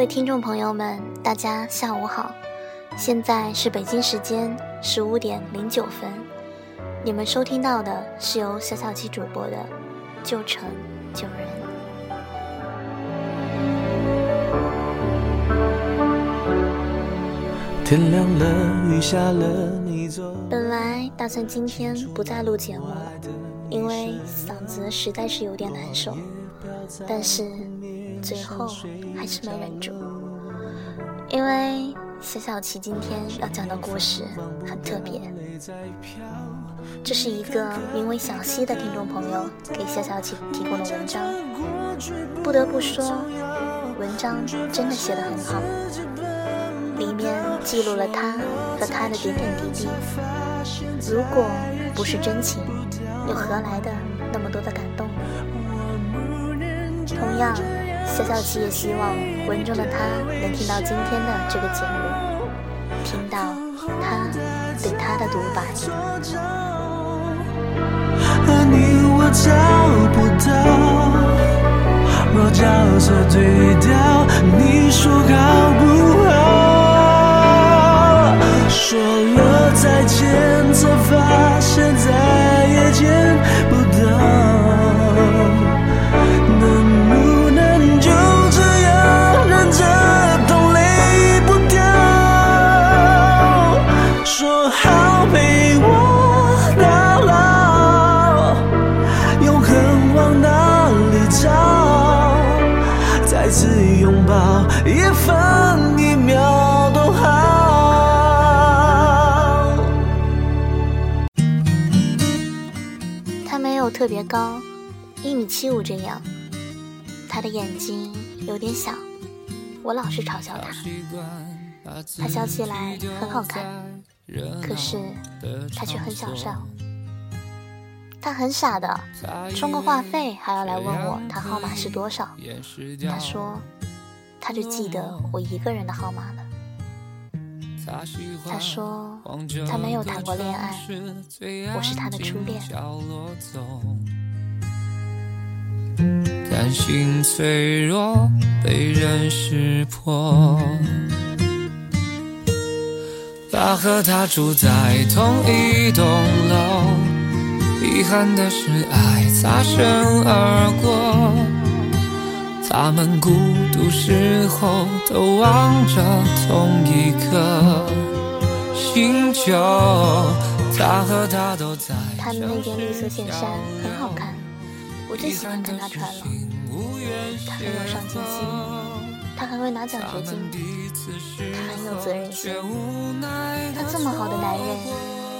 位听众朋友们，大家下午好，现在是北京时间十五点零九分，你们收听到的是由小小七主播的《旧城旧人》。天亮了，雨下了，你走。本来打算今天不再录节目了，因为嗓子实在是有点难受，但是。最后还是没忍住，因为小小琪今天要讲的故事很特别。这是一个名为小溪的听众朋友给小小琪提供的文章。不得不说，文章真的写得很好，里面记录了他和他的点点滴滴。如果不是真情，又何来的那么多的感动？同样。小小七也希望文中的他能听到今天的这个节目，听到他对他的独白。你我找不到，若角色对调，你说好不好？说了再见，才发现再也见不他的眼睛有点小，我老是嘲笑他。他笑起来很好看，可是他却很小笑。他很傻的，充个话费还要来问我他号码是多少。他说，他就记得我一个人的号码了。他说他没有谈过恋爱，我是他的初恋。担心脆弱被人识破，他和他住在同一栋楼，遗憾的是爱擦身而过。他们孤独时候都望着同一颗星球，他和他都在。他们那边绿色线衫很好看，我最喜欢看他穿了。他很有上进心，他还会拿奖学金，他很有责任心。他这么好的男人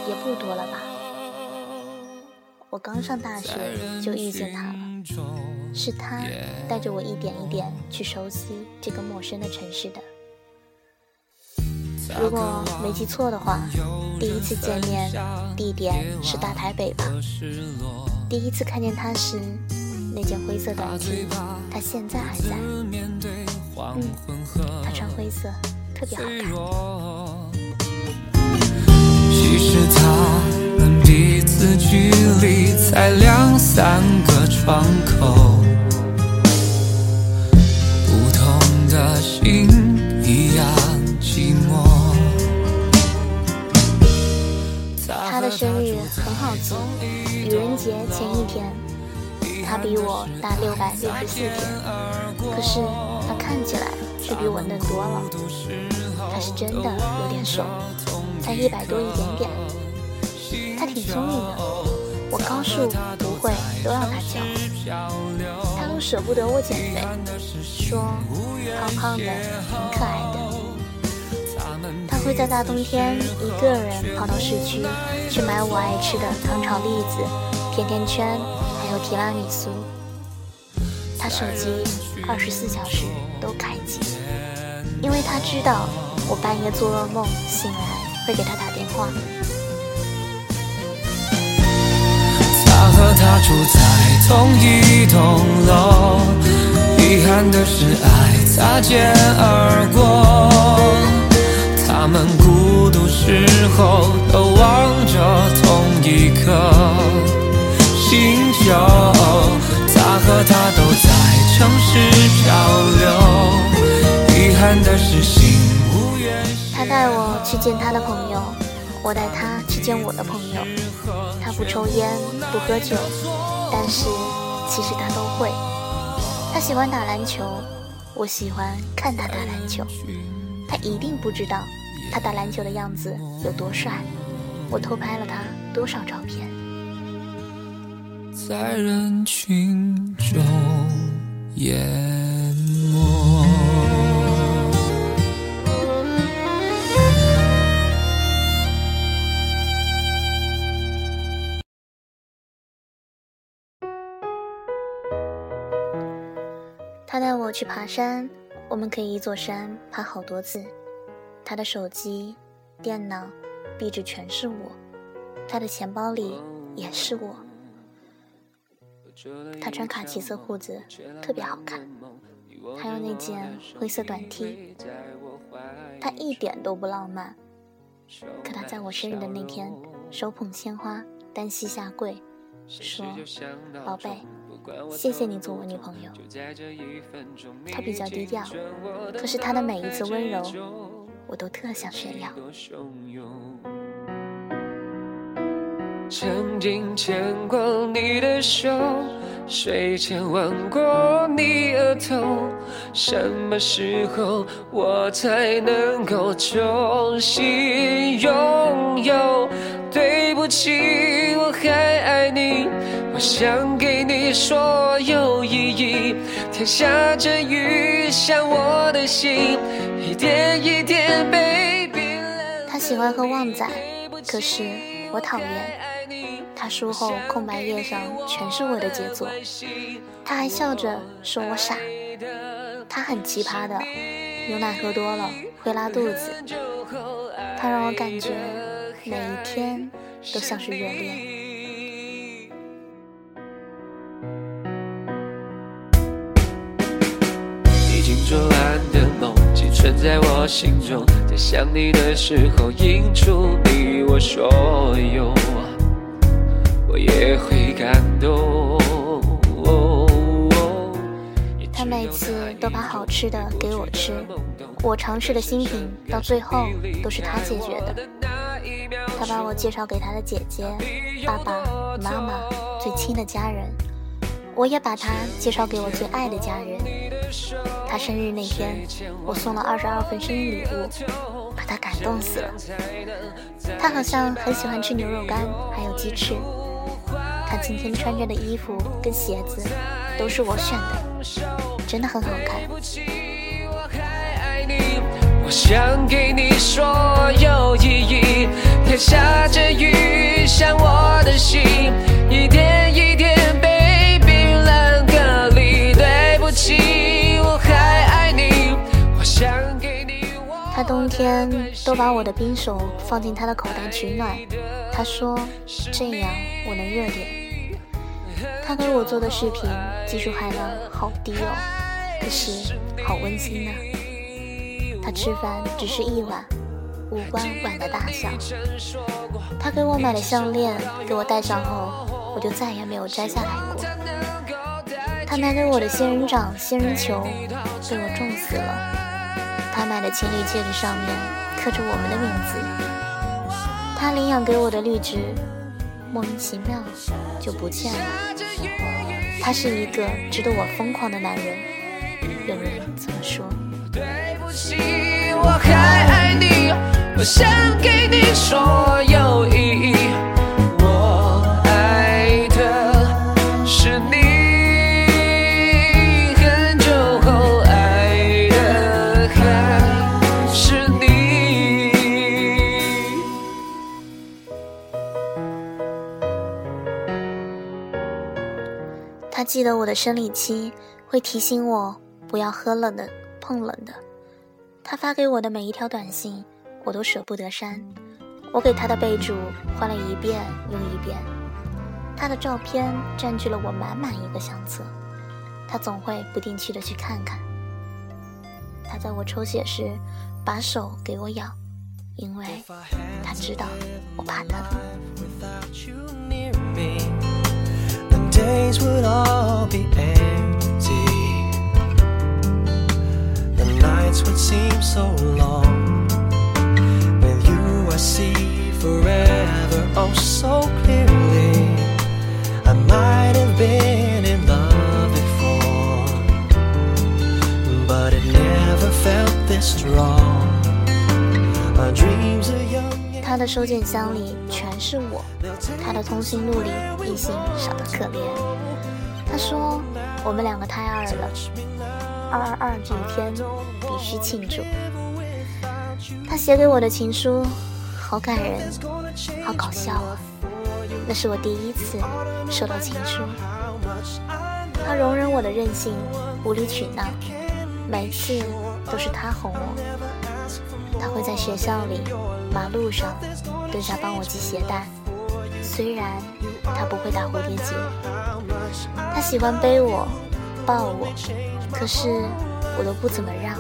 也不多了吧？我刚上大学就遇见他了，是他带着我一点一点去熟悉这个陌生的城市的。如果没记错的话，第一次见面地点是大台北吧？第一次看见他时，那件灰色短裙，他现在还在。嗯，他穿灰色特别好看。其实他们。彼此距离才两三个窗口，节前一天，他比我大六百六十四天，可是他看起来却比我嫩多了。他是真的有点瘦，才一百多一点点。他挺聪明的，我高数不会都让他教，他都舍不得我减肥，说胖胖的挺可爱的。他会在大冬天一个人跑到市区去买我爱吃的糖炒栗子、甜甜圈，还有提拉米苏。他手机二十四小时都开机，因为他知道我半夜做噩梦醒来会给他打电话。他和他住在同一栋楼，遗憾的是爱擦肩而过。他们孤独时候都望着同一颗他都在城市漂流。遗憾的是心无他带我去见他的朋友，我带他去见我的朋友。他不抽烟，不喝酒，但是其实他都会。他喜欢打篮球，我喜欢看他打篮球。他一定不知道他打篮球的样子有多帅，我偷拍了他多少照片。在人群中淹没。他带我去爬山，我们可以一座山爬好多次。他的手机、电脑、壁纸全是我，他的钱包里也是我。他穿卡其色裤子，特别好看。还有那件灰色短 T，他一点都不浪漫。可他在我生日的那天，手捧鲜花，单膝下跪，说：“宝贝，谢谢你做我女朋友。”他比较低调，可是他的每一次温柔，我都特想炫耀。曾经牵过你的手，睡前吻过你额头，什么时候我才能够重新拥有？对不起，我还爱你，我想给你所有意义。天下着雨，像我的心，一点一点被冰冷。他喜欢喝旺仔，可是我讨厌。他书后空白页上全是我的杰作，他还笑着说我傻。他很奇葩的，牛奶喝多了会拉肚子。他让我感觉每一天都像是热恋。已经做完的梦寄存在我心中，在想你的时候映出你我所有。我也会感动。他每次都把好吃的给我吃，我尝试的新品到最后都是他解决的。他把我介绍给他的姐姐、爸爸妈妈、最亲的家人，我也把他介绍给我最爱的家人。他生日那天，我送了二十二份生日礼物，把他感动死了。他好像很喜欢吃牛肉干，还有鸡翅。今天穿着的衣服跟鞋子都是我选的，真的很好看。我想给你所有意义，天下着雨，像我的心，一点一点被冰冷隔离。对不起，我还爱你。我想给你。他冬天都把我的冰手放进他的口袋取暖，他说这样我能热点。他给我做的视频技术含量好低哦，可是好温馨呢。他吃饭只是一碗，无关碗的大小。他给我买的项链给我戴上后，我就再也没有摘下来过。他买给我的仙人掌、仙人球被我种死了。他买的情侣戒指上面刻着我们的名字。他领养给我的绿植。莫名其妙就不见了。他是一个值得我疯狂的男人，有人这么说。对不起，我还爱你，我想给你所有意义。记得我的生理期，会提醒我不要喝冷的、碰冷的。他发给我的每一条短信，我都舍不得删。我给他的备注换了一遍又一遍。他的照片占据了我满满一个相册，他总会不定期的去看看。他在我抽血时把手给我咬，因为他知道我怕疼。Days would all be empty. The nights would seem so long. With you, I see forever oh so clearly. I might have been in love before, but it never felt this strong. Are young. 他的收件箱里全是我，他的通讯录里异性少得可怜。他说我们两个太二了，二二二这一天必须庆祝。他写给我的情书好感人，好搞笑啊！那是我第一次收到情书。他容忍我的任性、无理取闹，每次都是他哄我。他会在学校里。马路上蹲下帮我系鞋带，虽然他不会打蝴蝶结，他喜欢背我、抱我，可是我都不怎么让。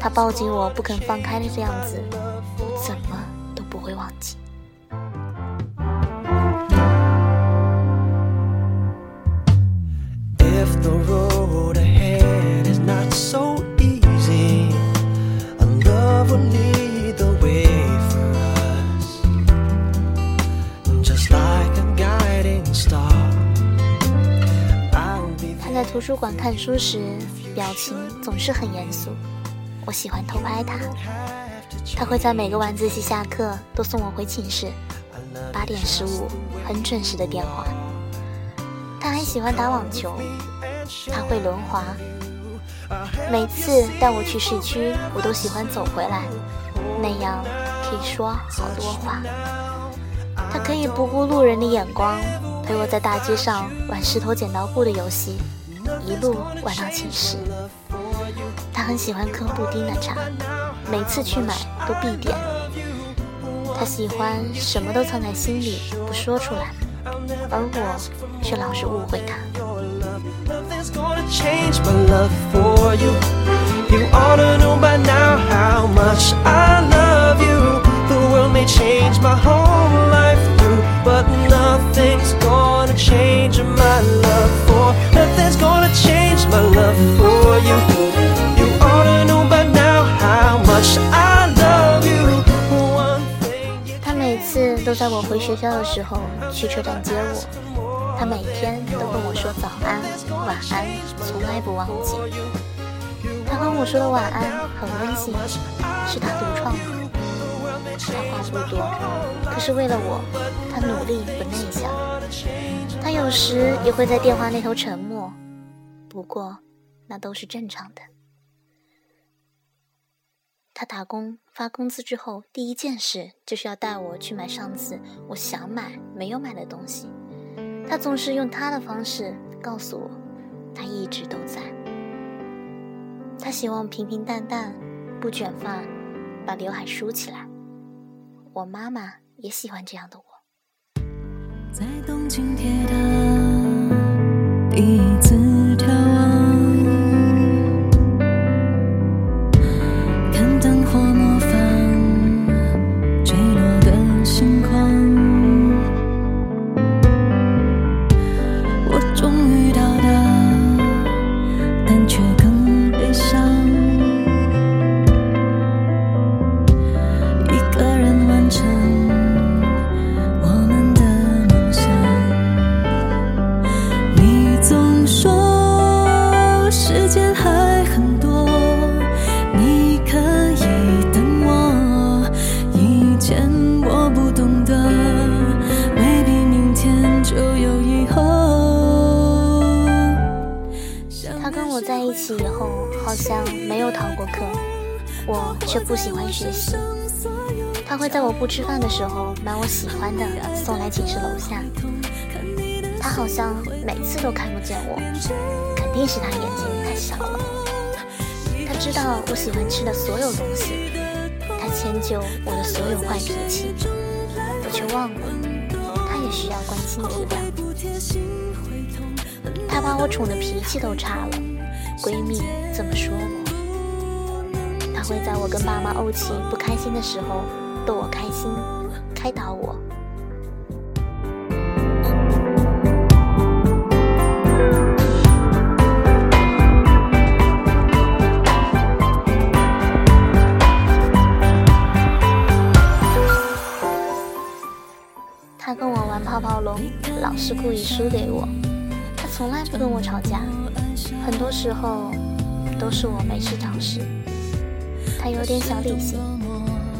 他抱紧我不肯放开的样子，我怎么书馆看书时，表情总是很严肃。我喜欢偷拍他，他会在每个晚自习下课都送我回寝室，八点十五很准时的电话。他还喜欢打网球，他会轮滑。每次带我去市区，我都喜欢走回来，那样可以说好多话。他可以不顾路人的眼光，陪我在大街上玩石头剪刀布的游戏。一路玩到寝室，他很喜欢喝布丁奶茶，每次去买都必点。他喜欢什么都藏在心里不说出来，而我却老是误会他。他每次都在我回学校的时候去车站接我，他每天都跟我说早安、晚安，从来不忘记。他跟我说的晚安很温馨，是他独创的。他话不多，可是为了我，他努力不内向。他有时也会在电话那头沉默，不过那都是正常的。他打工发工资之后，第一件事就是要带我去买上次我想买没有买的东西。他总是用他的方式告诉我，他一直都在。他希望平平淡淡，不卷发，把刘海梳起来。我妈妈也喜欢这样的我。在东京铁塔第一次跳没有逃过课。我却不喜欢学习。他会在我不吃饭的时候买我喜欢的送来寝室楼下。他好像每次都看不见我，肯定是他眼睛太小了。他知道我喜欢吃的所有东西，他迁就我的所有坏脾气，我却忘了他也需要关心体谅。他把我宠的脾气都差了，闺蜜这么说我。她会在我跟爸妈怄气不开心的时候逗我开心开导我。她跟我玩泡泡龙老是故意输给我。她从来不跟我吵架很多时候都是我没事找事。他有点小理性，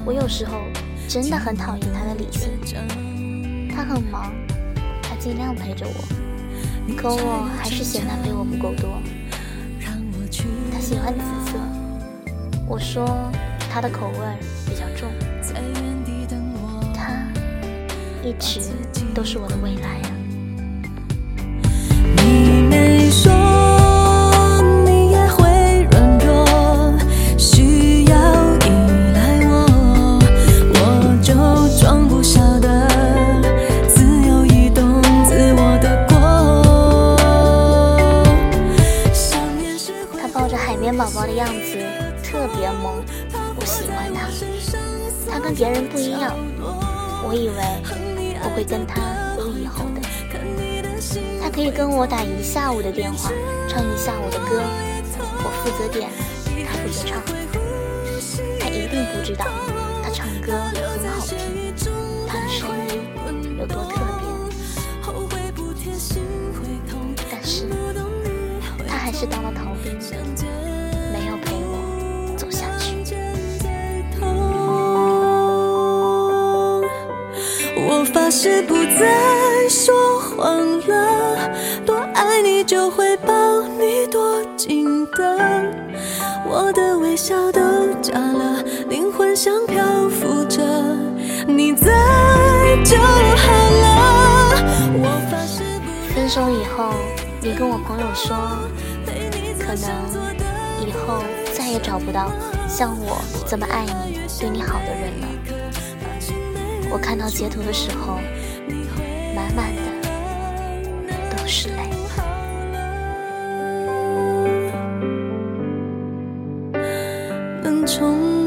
我有时候真的很讨厌他的理性。他很忙，他尽量陪着我，可我还是嫌他陪我不够多。他喜欢紫色，我说他的口味比较重。他一直都是我的未来啊。宝宝的样子特别人不一样，我以为我会跟他有以后的。他可以跟我打一下午的电话，唱一下午的歌，我负责点，他负责唱。他一定不知道，他唱歌很好听，他的声音有多特别。但是，他还是当了逃兵。发誓不再说谎了，多爱你就会抱你多紧的，我的微笑都假了，灵魂像漂浮着，你在就好了。我发誓分手以后，你跟我朋友说，可能以后再也找不到像我这么爱你、对你好的人了。我看到截图的时候，满满的都是泪。能从。